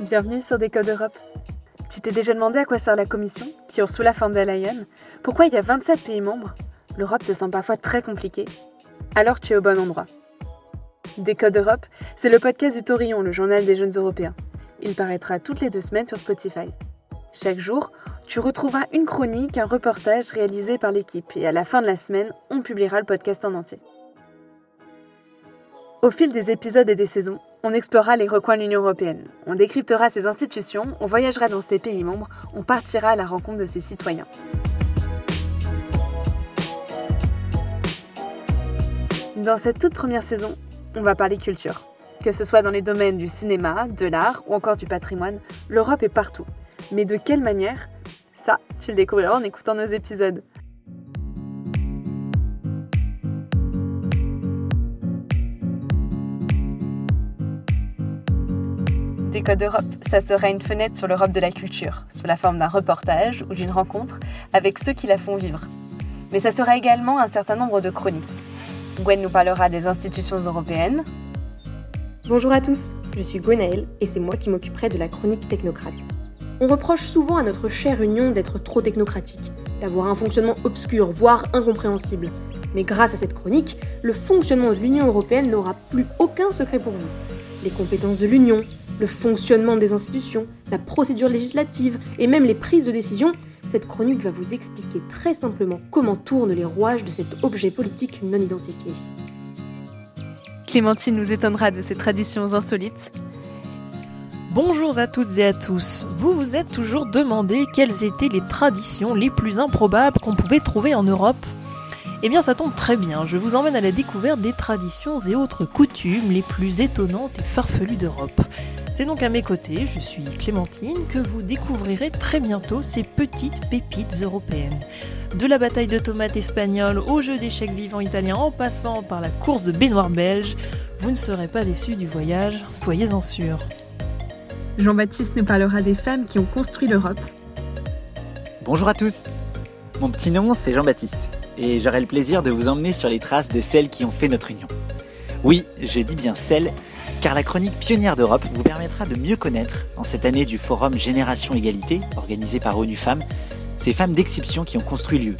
Bienvenue sur Décode Europe. Tu t'es déjà demandé à quoi sert la Commission, qui Ursula von der Leyen? Pourquoi il y a 27 pays membres? L'Europe te semble parfois très compliquée. Alors tu es au bon endroit. Décode Europe, c'est le podcast du Taurillon, le journal des jeunes européens. Il paraîtra toutes les deux semaines sur Spotify. Chaque jour, tu retrouveras une chronique, un reportage réalisé par l'équipe et à la fin de la semaine, on publiera le podcast en entier. Au fil des épisodes et des saisons, on explorera les recoins de l'Union européenne, on décryptera ses institutions, on voyagera dans ses pays membres, on partira à la rencontre de ses citoyens. Dans cette toute première saison, on va parler culture. Que ce soit dans les domaines du cinéma, de l'art ou encore du patrimoine, l'Europe est partout. Mais de quelle manière Ça, tu le découvriras en écoutant nos épisodes. Décode Europe, ça sera une fenêtre sur l'Europe de la culture, sous la forme d'un reportage ou d'une rencontre avec ceux qui la font vivre. Mais ça sera également un certain nombre de chroniques. Gwen nous parlera des institutions européennes. Bonjour à tous, je suis Gwenaëlle et c'est moi qui m'occuperai de la chronique technocrate. On reproche souvent à notre chère Union d'être trop technocratique, d'avoir un fonctionnement obscur, voire incompréhensible. Mais grâce à cette chronique, le fonctionnement de l'Union européenne n'aura plus aucun secret pour vous. Les compétences de l'Union, le fonctionnement des institutions, la procédure législative et même les prises de décision, cette chronique va vous expliquer très simplement comment tournent les rouages de cet objet politique non identifié. Clémentine nous étonnera de ces traditions insolites. Bonjour à toutes et à tous. Vous vous êtes toujours demandé quelles étaient les traditions les plus improbables qu'on pouvait trouver en Europe? Eh bien ça tombe très bien, je vous emmène à la découverte des traditions et autres coutumes les plus étonnantes et farfelues d'Europe. C'est donc à mes côtés, je suis Clémentine, que vous découvrirez très bientôt ces petites pépites européennes. De la bataille de tomates espagnole au jeu d'échecs vivants italien en passant par la course de baignoire belge, vous ne serez pas déçus du voyage, soyez-en sûrs. Jean-Baptiste nous parlera des femmes qui ont construit l'Europe. Bonjour à tous, mon petit nom c'est Jean-Baptiste et j'aurai le plaisir de vous emmener sur les traces de celles qui ont fait notre union. Oui, je dis bien celles car la chronique pionnière d'Europe vous permettra de mieux connaître, en cette année du forum Génération Égalité, organisé par ONU Femmes, ces femmes d'exception qui ont construit lieu.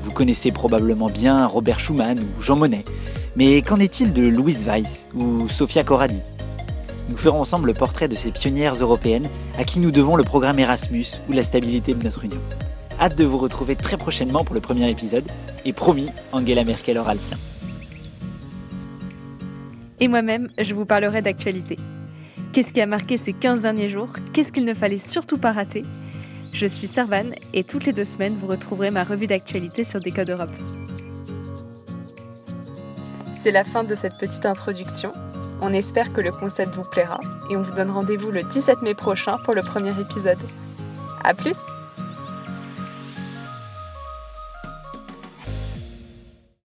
Vous connaissez probablement bien Robert Schuman ou Jean Monnet, mais qu'en est-il de Louise Weiss ou Sofia Corradi? Nous ferons ensemble le portrait de ces pionnières européennes à qui nous devons le programme Erasmus ou la stabilité de notre union. Hâte de vous retrouver très prochainement pour le premier épisode, et promis, Angela Merkel aura le sien et moi-même, je vous parlerai d'actualité. Qu'est-ce qui a marqué ces 15 derniers jours? Qu'est-ce qu'il ne fallait surtout pas rater? Je suis Servan et toutes les deux semaines, vous retrouverez ma revue d'actualité sur Décode Europe. C'est la fin de cette petite introduction. On espère que le concept vous plaira et on vous donne rendez-vous le 17 mai prochain pour le premier épisode. A plus